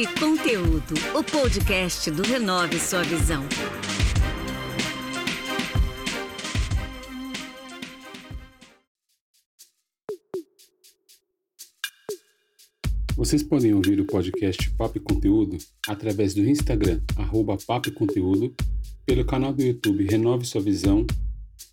e Conteúdo, o podcast do Renove Sua Visão. Vocês podem ouvir o podcast Papo e Conteúdo através do Instagram, arroba Papo e Conteúdo, pelo canal do YouTube Renove Sua Visão,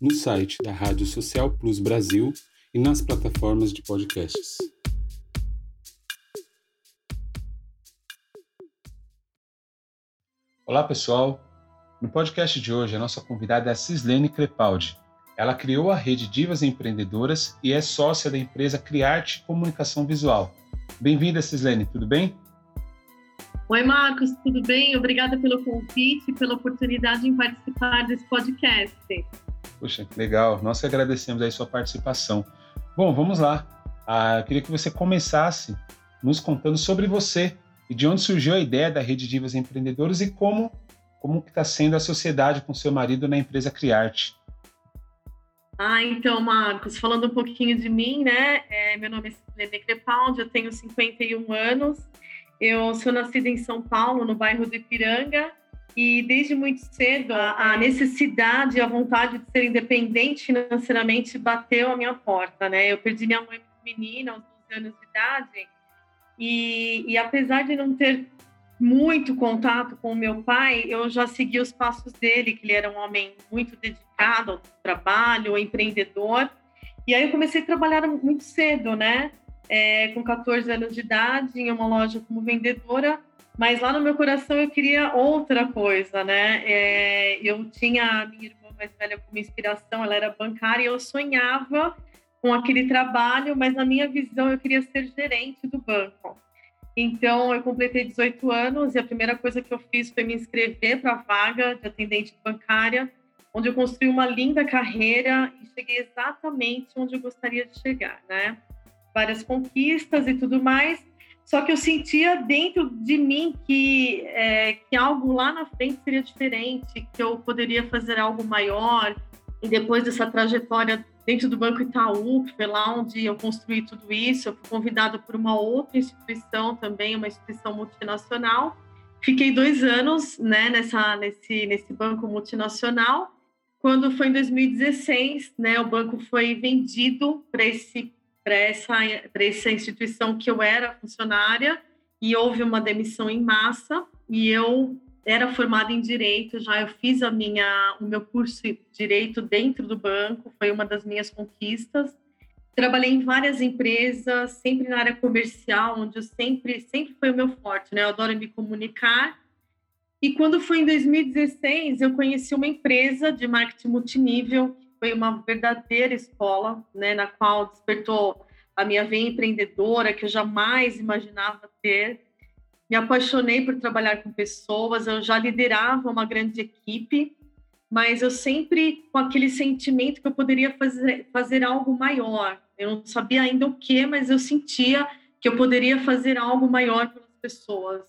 no site da Rádio Social Plus Brasil e nas plataformas de podcasts. Olá pessoal, no podcast de hoje a nossa convidada é a Cislene Crepaldi. Ela criou a rede Divas Empreendedoras e é sócia da empresa Criarte Comunicação Visual Bem-vinda, Cislene, tudo bem? Oi, Marcos, tudo bem? Obrigada pelo convite e pela oportunidade em participar desse podcast. Puxa, legal. Nós que agradecemos aí sua participação. Bom, vamos lá. Ah, eu queria que você começasse nos contando sobre você e de onde surgiu a ideia da Rede Divas Empreendedores e como como está sendo a sociedade com seu marido na empresa Criarte. Ah, então, Marcos, falando um pouquinho de mim, né? É, meu nome é Silene Crepaldi, eu tenho 51 anos. Eu sou nascida em São Paulo, no bairro do Ipiranga, e desde muito cedo a, a necessidade, a vontade de ser independente financeiramente bateu à minha porta, né? Eu perdi minha mãe menina aos 12 anos de idade, e, e apesar de não ter muito contato com o meu pai, eu já segui os passos dele, que ele era um homem muito dedicado ao trabalho, empreendedor. E aí eu comecei a trabalhar muito cedo, né? É, com 14 anos de idade, em uma loja como vendedora, mas lá no meu coração eu queria outra coisa, né? É, eu tinha a minha irmã mais velha como inspiração, ela era bancária e eu sonhava com aquele trabalho, mas na minha visão eu queria ser gerente do banco. Então, eu completei 18 anos e a primeira coisa que eu fiz foi me inscrever para a vaga de atendente bancária, onde eu construí uma linda carreira e cheguei exatamente onde eu gostaria de chegar, né? Várias conquistas e tudo mais. Só que eu sentia dentro de mim que, é, que algo lá na frente seria diferente, que eu poderia fazer algo maior. E depois dessa trajetória dentro do Banco Itaú, que foi lá onde eu construí tudo isso. Eu fui convidada por uma outra instituição também, uma instituição multinacional. Fiquei dois anos né, nessa, nesse, nesse banco multinacional. Quando foi em 2016, né, o banco foi vendido para essa, essa instituição que eu era funcionária e houve uma demissão em massa e eu era formada em direito, já eu fiz a minha, o meu curso de direito dentro do banco, foi uma das minhas conquistas. Trabalhei em várias empresas, sempre na área comercial, onde eu sempre, sempre foi o meu forte, né? Eu adoro me comunicar. E quando foi em 2016, eu conheci uma empresa de marketing multinível, que foi uma verdadeira escola, né, na qual despertou a minha veia empreendedora, que eu jamais imaginava ter me apaixonei por trabalhar com pessoas, eu já liderava uma grande equipe, mas eu sempre com aquele sentimento que eu poderia fazer, fazer algo maior. Eu não sabia ainda o que, mas eu sentia que eu poderia fazer algo maior pelas pessoas.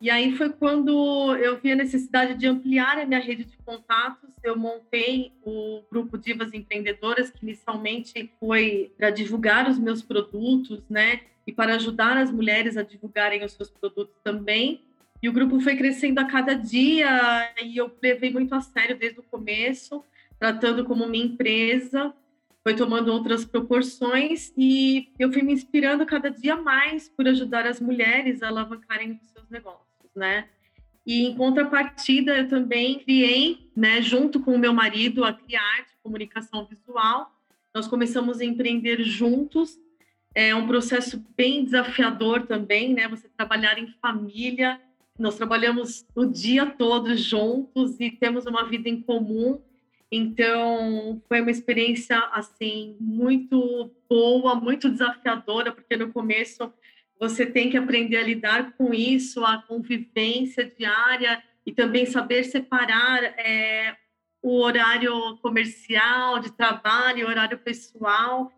E aí foi quando eu vi a necessidade de ampliar a minha rede de contatos. Eu montei o grupo Divas Empreendedoras, que inicialmente foi para divulgar os meus produtos, né? e para ajudar as mulheres a divulgarem os seus produtos também. E o grupo foi crescendo a cada dia e eu levei muito a sério desde o começo, tratando como minha empresa, foi tomando outras proporções e eu fui me inspirando cada dia mais por ajudar as mulheres a alavancarem os seus negócios, né? E em contrapartida, eu também criei, né, junto com o meu marido, a Criarte Comunicação Visual. Nós começamos a empreender juntos é um processo bem desafiador também, né? Você trabalhar em família. Nós trabalhamos o dia todo juntos e temos uma vida em comum. Então, foi uma experiência assim muito boa, muito desafiadora, porque no começo você tem que aprender a lidar com isso, a convivência diária e também saber separar é, o horário comercial de trabalho, o horário pessoal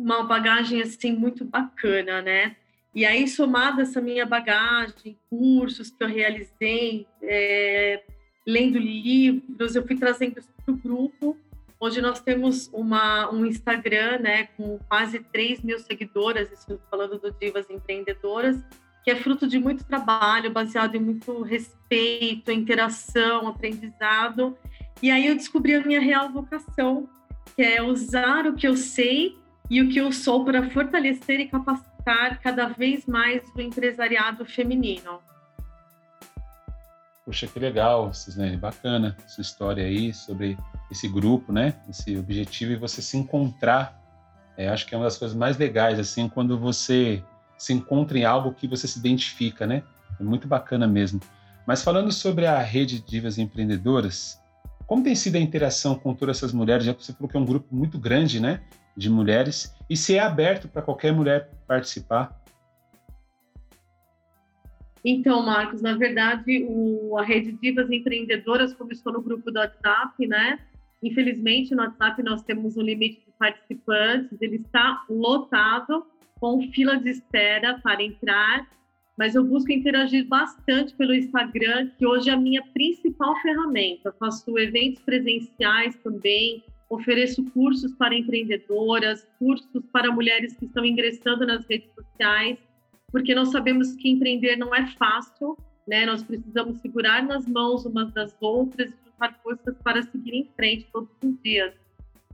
uma bagagem assim muito bacana, né? E aí, somada essa minha bagagem, cursos que eu realizei, é, lendo livros, eu fui trazendo isso para o grupo. Hoje nós temos uma, um Instagram né, com quase 3 mil seguidoras, isso falando do Divas Empreendedoras, que é fruto de muito trabalho, baseado em muito respeito, interação, aprendizado. E aí eu descobri a minha real vocação, que é usar o que eu sei e o que eu sou para fortalecer e capacitar cada vez mais o empresariado feminino. Poxa, que legal, Cislene, bacana sua história aí sobre esse grupo, né? Esse objetivo e você se encontrar. É, acho que é uma das coisas mais legais, assim, quando você se encontra em algo que você se identifica, né? É muito bacana mesmo. Mas falando sobre a rede de divas empreendedoras, como tem sido a interação com todas essas mulheres? Já que você falou que é um grupo muito grande, né, de mulheres, e se é aberto para qualquer mulher participar? Então, Marcos, na verdade, o, a rede Divas Empreendedoras começou no grupo do WhatsApp, né? Infelizmente, no WhatsApp nós temos um limite de participantes, ele está lotado, com fila de espera para entrar, mas eu busco interagir bastante pelo Instagram, que hoje é a minha principal ferramenta. faço eventos presenciais também, ofereço cursos para empreendedoras, cursos para mulheres que estão ingressando nas redes sociais, porque nós sabemos que empreender não é fácil, né? Nós precisamos segurar nas mãos umas das outras e juntar forças para seguir em frente todos os dias.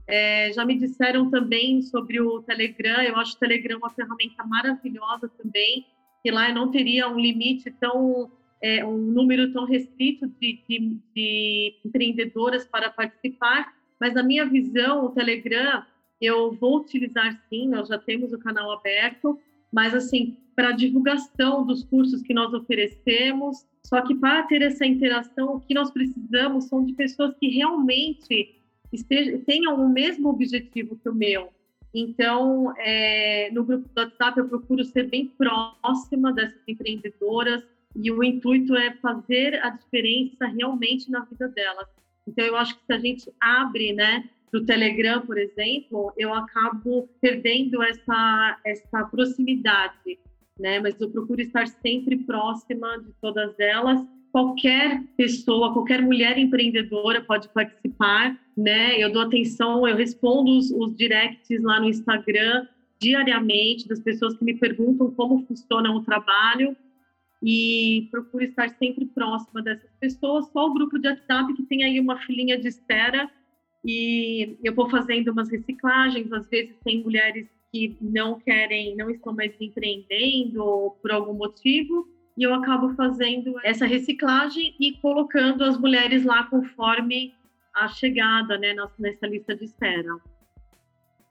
É, já me disseram também sobre o Telegram. Eu acho o Telegram uma ferramenta maravilhosa também, que lá eu não teria um limite tão, é, um número tão restrito de, de, de empreendedoras para participar. Mas na minha visão, o Telegram eu vou utilizar sim. Nós já temos o canal aberto, mas assim para divulgação dos cursos que nós oferecemos. Só que para ter essa interação, o que nós precisamos são de pessoas que realmente esteja, tenham o mesmo objetivo que o meu. Então, é, no grupo do WhatsApp, eu procuro ser bem próxima dessas empreendedoras e o intuito é fazer a diferença realmente na vida delas. Então, eu acho que se a gente abre, né, do Telegram, por exemplo, eu acabo perdendo essa, essa proximidade, né? Mas eu procuro estar sempre próxima de todas elas qualquer pessoa, qualquer mulher empreendedora pode participar, né? Eu dou atenção, eu respondo os, os directs lá no Instagram diariamente das pessoas que me perguntam como funciona o trabalho e procuro estar sempre próxima dessas pessoas. Só o grupo de WhatsApp que tem aí uma filinha de espera e eu vou fazendo umas reciclagens. Às vezes tem mulheres que não querem, não estão mais empreendendo por algum motivo e eu acabo fazendo essa reciclagem e colocando as mulheres lá conforme a chegada, né, nessa lista de espera.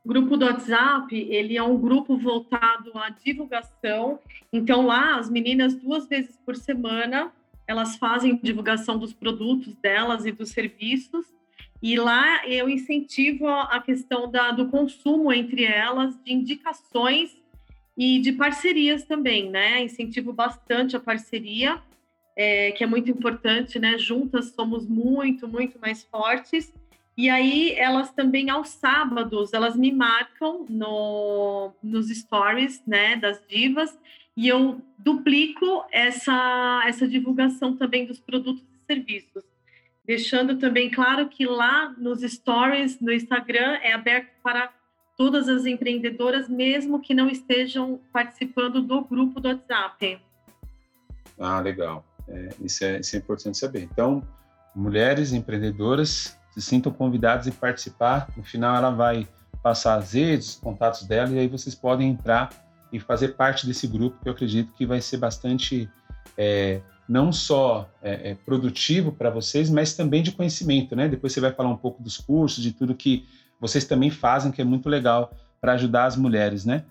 O grupo do WhatsApp, ele é um grupo voltado à divulgação. Então lá as meninas duas vezes por semana, elas fazem divulgação dos produtos delas e dos serviços. E lá eu incentivo a questão da, do consumo entre elas, de indicações e de parcerias também, né? Incentivo bastante a parceria, é, que é muito importante, né? Juntas somos muito, muito mais fortes. E aí elas também aos sábados elas me marcam no, nos stories, né? Das divas e eu duplico essa essa divulgação também dos produtos e serviços, deixando também claro que lá nos stories no Instagram é aberto para todas as empreendedoras, mesmo que não estejam participando do grupo do WhatsApp. Ah, legal. É, isso, é, isso é importante saber. Então, mulheres empreendedoras se sintam convidadas e participar. No final, ela vai passar as redes, os contatos dela, e aí vocês podem entrar e fazer parte desse grupo, que eu acredito que vai ser bastante, é, não só é, é produtivo para vocês, mas também de conhecimento, né? Depois você vai falar um pouco dos cursos, de tudo que vocês também fazem, que é muito legal para ajudar as mulheres, né?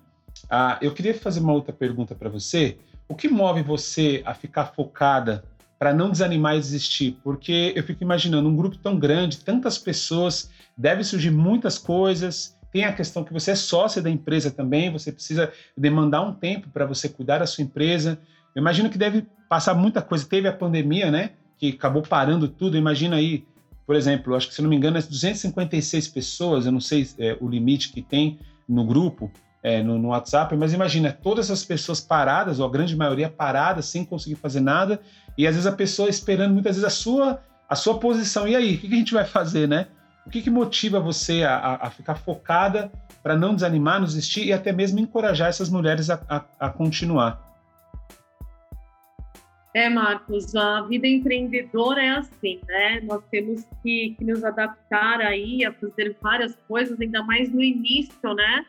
Ah, eu queria fazer uma outra pergunta para você. O que move você a ficar focada para não desanimar e desistir? Porque eu fico imaginando um grupo tão grande, tantas pessoas, deve surgir muitas coisas. Tem a questão que você é sócia da empresa também, você precisa demandar um tempo para você cuidar da sua empresa. Eu imagino que deve passar muita coisa. Teve a pandemia, né? Que acabou parando tudo. Imagina aí por exemplo, acho que se não me engano, é 256 pessoas, eu não sei é, o limite que tem no grupo, é, no, no, WhatsApp, mas imagina, todas as pessoas paradas, ou a grande maioria paradas, sem conseguir fazer nada, e às vezes a pessoa esperando muitas vezes a sua, a sua posição. E aí, o que, a gente vai fazer, né? O que, que motiva você a, a ficar focada para não desanimar, não desistir e até mesmo encorajar essas mulheres a, a, a continuar? É, Marcos, a vida empreendedora é assim, né? Nós temos que, que, nos adaptar aí a fazer várias coisas, ainda mais no início, né?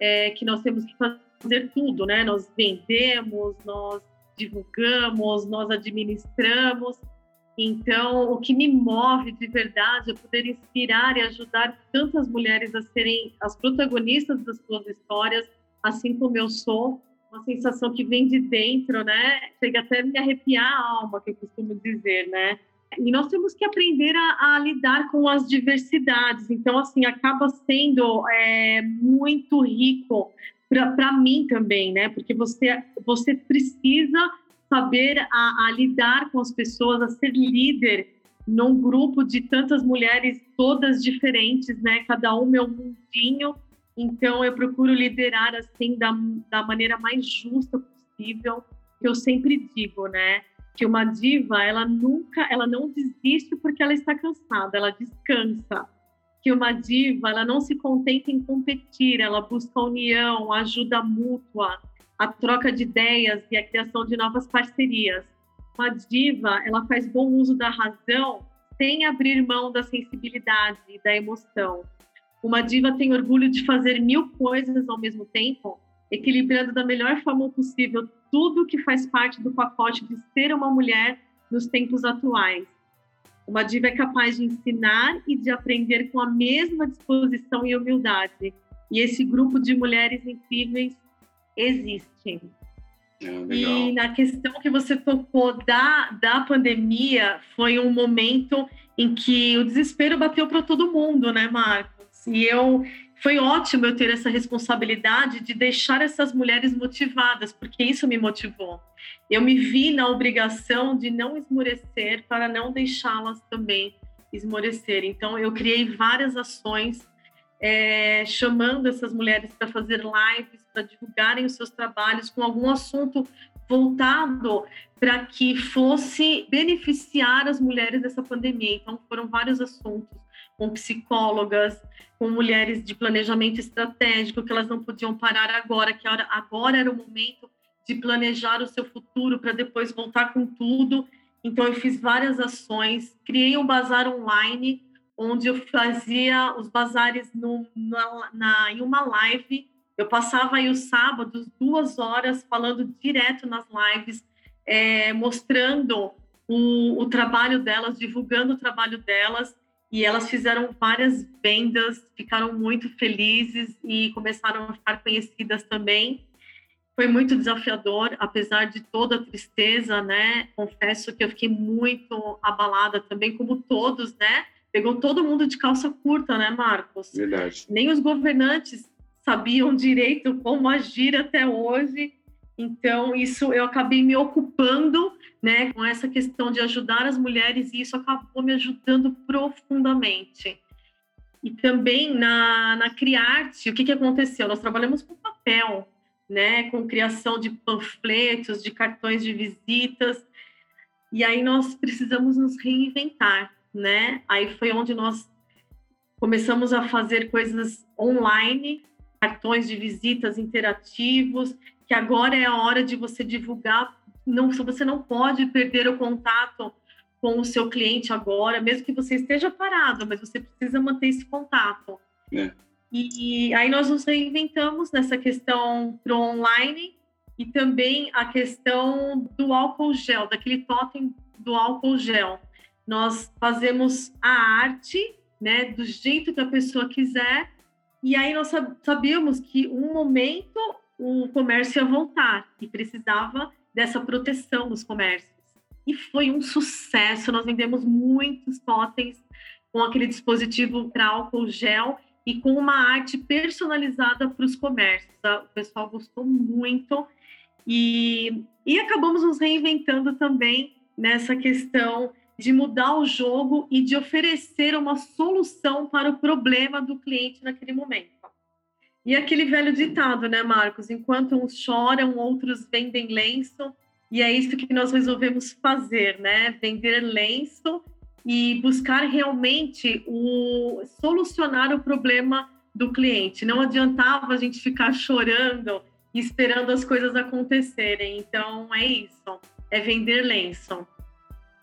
É, que nós temos que fazer tudo, né? Nós vendemos, nós divulgamos, nós administramos. Então, o que me move de verdade é poder inspirar e ajudar tantas mulheres a serem as protagonistas das suas histórias, assim como eu sou, uma sensação que vem de dentro, né? Chega até a me arrepiar a alma, que eu costumo dizer, né? E nós temos que aprender a, a lidar com as diversidades. Então, assim, acaba sendo é, muito rico para mim também, né? Porque você, você precisa saber a, a lidar com as pessoas, a ser líder num grupo de tantas mulheres, todas diferentes, né? Cada um meu mundinho então, eu procuro liderar assim da, da maneira mais justa possível. Que eu sempre digo, né? Que uma diva, ela nunca, ela não desiste porque ela está cansada, ela descansa. Que uma diva, ela não se contenta em competir, ela busca união, ajuda mútua, a troca de ideias e a criação de novas parcerias. Uma diva, ela faz bom uso da razão sem abrir mão da sensibilidade e da emoção uma diva tem orgulho de fazer mil coisas ao mesmo tempo, equilibrando da melhor forma possível tudo que faz parte do pacote de ser uma mulher nos tempos atuais. Uma diva é capaz de ensinar e de aprender com a mesma disposição e humildade. E esse grupo de mulheres incríveis existe. É, e na questão que você tocou da, da pandemia, foi um momento em que o desespero bateu para todo mundo, né, Marco? E eu foi ótimo eu ter essa responsabilidade de deixar essas mulheres motivadas, porque isso me motivou. Eu me vi na obrigação de não esmorecer para não deixá-las também esmorecer. Então, eu criei várias ações é, chamando essas mulheres para fazer lives, para divulgarem os seus trabalhos com algum assunto voltado para que fosse beneficiar as mulheres dessa pandemia. Então, foram vários assuntos com psicólogas, com mulheres de planejamento estratégico, que elas não podiam parar agora, que agora era o momento de planejar o seu futuro para depois voltar com tudo. Então, eu fiz várias ações, criei um bazar online, onde eu fazia os bazares no, na, na, em uma live. Eu passava aí os sábados, duas horas, falando direto nas lives, é, mostrando o, o trabalho delas, divulgando o trabalho delas e elas fizeram várias vendas, ficaram muito felizes e começaram a ficar conhecidas também. Foi muito desafiador, apesar de toda a tristeza, né? Confesso que eu fiquei muito abalada também, como todos, né? Pegou todo mundo de calça curta, né, Marcos? Verdade. Nem os governantes sabiam direito como agir até hoje. Então, isso eu acabei me ocupando né, com essa questão de ajudar as mulheres e isso acabou me ajudando profundamente. E também na, na Criarte, o que, que aconteceu? Nós trabalhamos com papel, né, com criação de panfletos, de cartões de visitas, e aí nós precisamos nos reinventar, né? Aí foi onde nós começamos a fazer coisas online, cartões de visitas interativos, que agora é a hora de você divulgar não, você não pode perder o contato com o seu cliente agora, mesmo que você esteja parado, mas você precisa manter esse contato. É. E, e, aí nós nos reinventamos nessa questão pro online e também a questão do álcool gel, daquele totem do álcool gel. Nós fazemos a arte, né, do jeito que a pessoa quiser, e aí nós sabíamos que um momento o comércio ia voltar e precisava dessa proteção nos comércios. E foi um sucesso, nós vendemos muitos totens com aquele dispositivo para álcool gel e com uma arte personalizada para os comércios. Tá? O pessoal gostou muito e, e acabamos nos reinventando também nessa questão de mudar o jogo e de oferecer uma solução para o problema do cliente naquele momento. E aquele velho ditado, né, Marcos? Enquanto uns choram, outros vendem lenço. E é isso que nós resolvemos fazer, né? Vender lenço e buscar realmente o solucionar o problema do cliente. Não adiantava a gente ficar chorando e esperando as coisas acontecerem. Então é isso. é vender lenço.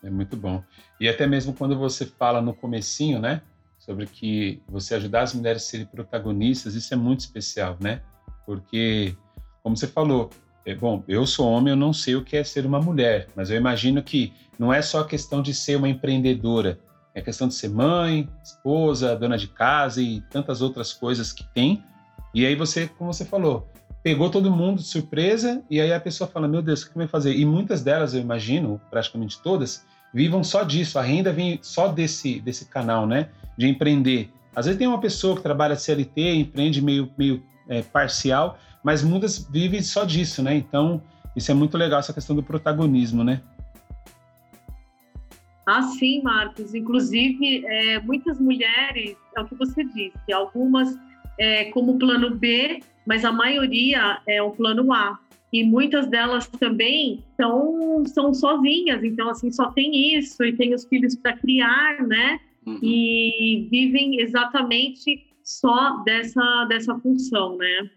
É muito bom. E até mesmo quando você fala no comecinho, né, sobre que você ajudar as mulheres a serem protagonistas, isso é muito especial, né? Porque, como você falou, é, bom, eu sou homem, eu não sei o que é ser uma mulher, mas eu imagino que não é só questão de ser uma empreendedora, é questão de ser mãe, esposa, dona de casa e tantas outras coisas que tem. E aí você, como você falou, pegou todo mundo de surpresa e aí a pessoa fala, meu Deus, o que vai fazer? E muitas delas, eu imagino, praticamente todas, vivam só disso, a renda vem só desse, desse canal, né? De empreender. Às vezes tem uma pessoa que trabalha CLT, empreende meio, meio é, parcial, mas muitas vivem só disso, né? Então, isso é muito legal, essa questão do protagonismo, né? Ah, sim, Marcos. Inclusive, é, muitas mulheres, é o que você disse, algumas é, como plano B, mas a maioria é o plano A. E muitas delas também são, são sozinhas, então, assim, só tem isso e tem os filhos para criar, né? Uhum. E vivem exatamente só dessa, dessa função, né?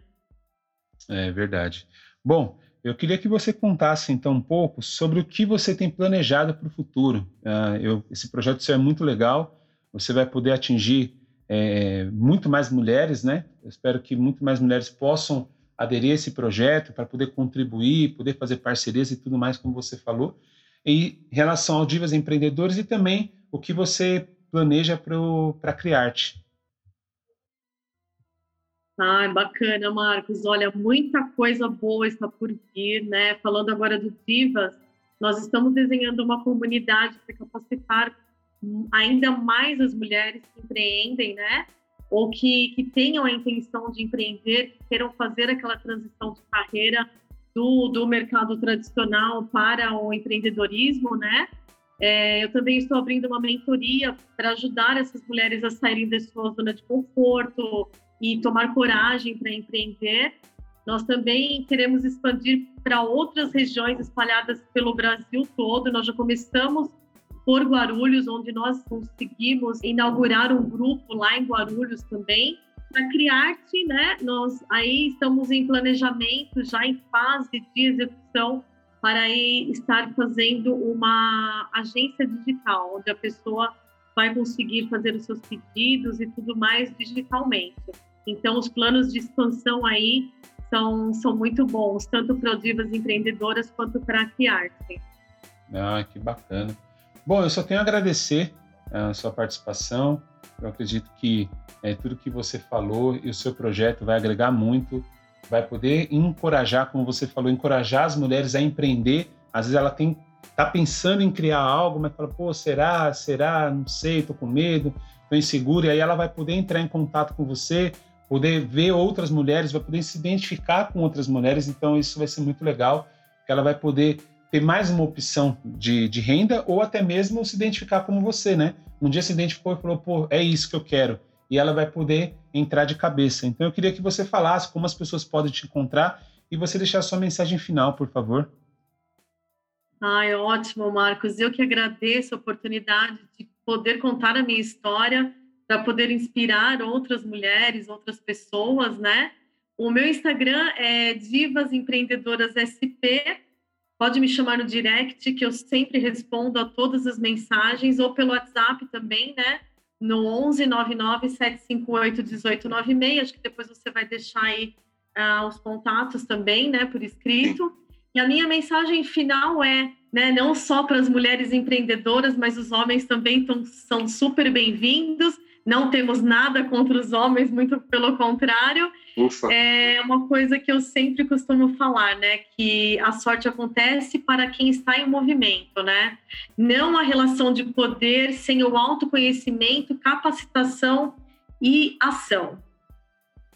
É verdade. Bom, eu queria que você contasse então um pouco sobre o que você tem planejado para o futuro. Uh, eu, esse projeto seu é muito legal. Você vai poder atingir é, muito mais mulheres, né? Eu espero que muito mais mulheres possam aderir a esse projeto para poder contribuir, poder fazer parcerias e tudo mais, como você falou. Em relação ao Divas Empreendedores e também o que você planeja para Criarte. Ai, bacana, Marcos. Olha, muita coisa boa está por vir, né? Falando agora do Divas, nós estamos desenhando uma comunidade para capacitar ainda mais as mulheres que empreendem, né? Ou que, que tenham a intenção de empreender, que queiram fazer aquela transição de carreira do, do mercado tradicional para o empreendedorismo, né? É, eu também estou abrindo uma mentoria para ajudar essas mulheres a saírem da sua zona de conforto, e tomar coragem para empreender. Nós também queremos expandir para outras regiões espalhadas pelo Brasil todo. Nós já começamos por Guarulhos, onde nós conseguimos inaugurar um grupo lá em Guarulhos também. Para Criarte, né, nós aí estamos em planejamento, já em fase de execução, para aí estar fazendo uma agência digital, onde a pessoa vai conseguir fazer os seus pedidos e tudo mais digitalmente. Então, os planos de expansão aí são, são muito bons, tanto para Divas Empreendedoras quanto para a Criarte. Ah, que bacana. Bom, eu só tenho a agradecer a sua participação. Eu acredito que é, tudo que você falou e o seu projeto vai agregar muito, vai poder encorajar, como você falou, encorajar as mulheres a empreender. Às vezes ela tem tá pensando em criar algo, mas fala, pô, será? Será? Não sei, tô com medo, tô insegura. E aí ela vai poder entrar em contato com você, poder ver outras mulheres, vai poder se identificar com outras mulheres, então isso vai ser muito legal, ela vai poder ter mais uma opção de, de renda ou até mesmo se identificar como você, né? Um dia se identificou e falou, pô, é isso que eu quero. E ela vai poder entrar de cabeça. Então eu queria que você falasse como as pessoas podem te encontrar e você deixar sua mensagem final, por favor. Ai, ótimo, Marcos. Eu que agradeço a oportunidade de poder contar a minha história para poder inspirar outras mulheres, outras pessoas, né? O meu Instagram é Divas Empreendedoras SP. Pode me chamar no direct, que eu sempre respondo a todas as mensagens, ou pelo WhatsApp também, né? No 11 99 758 1896. Acho que depois você vai deixar aí uh, os contatos também, né? Por escrito. E a minha mensagem final é, né? Não só para as mulheres empreendedoras, mas os homens também tão, são super bem-vindos não temos nada contra os homens, muito pelo contrário. Ufa. É uma coisa que eu sempre costumo falar, né? Que a sorte acontece para quem está em movimento, né? Não a relação de poder sem o autoconhecimento, capacitação e ação.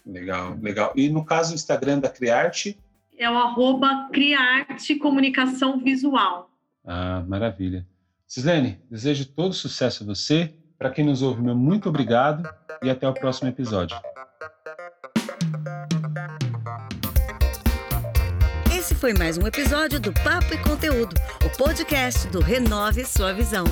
Legal, legal. E no caso, o Instagram da Criarte? É o arroba Criarte Comunicação Visual. Ah, maravilha. Cislene, desejo todo sucesso a você, para quem nos ouve, meu muito obrigado e até o próximo episódio. Esse foi mais um episódio do Papo e Conteúdo, o podcast do Renove Sua Visão.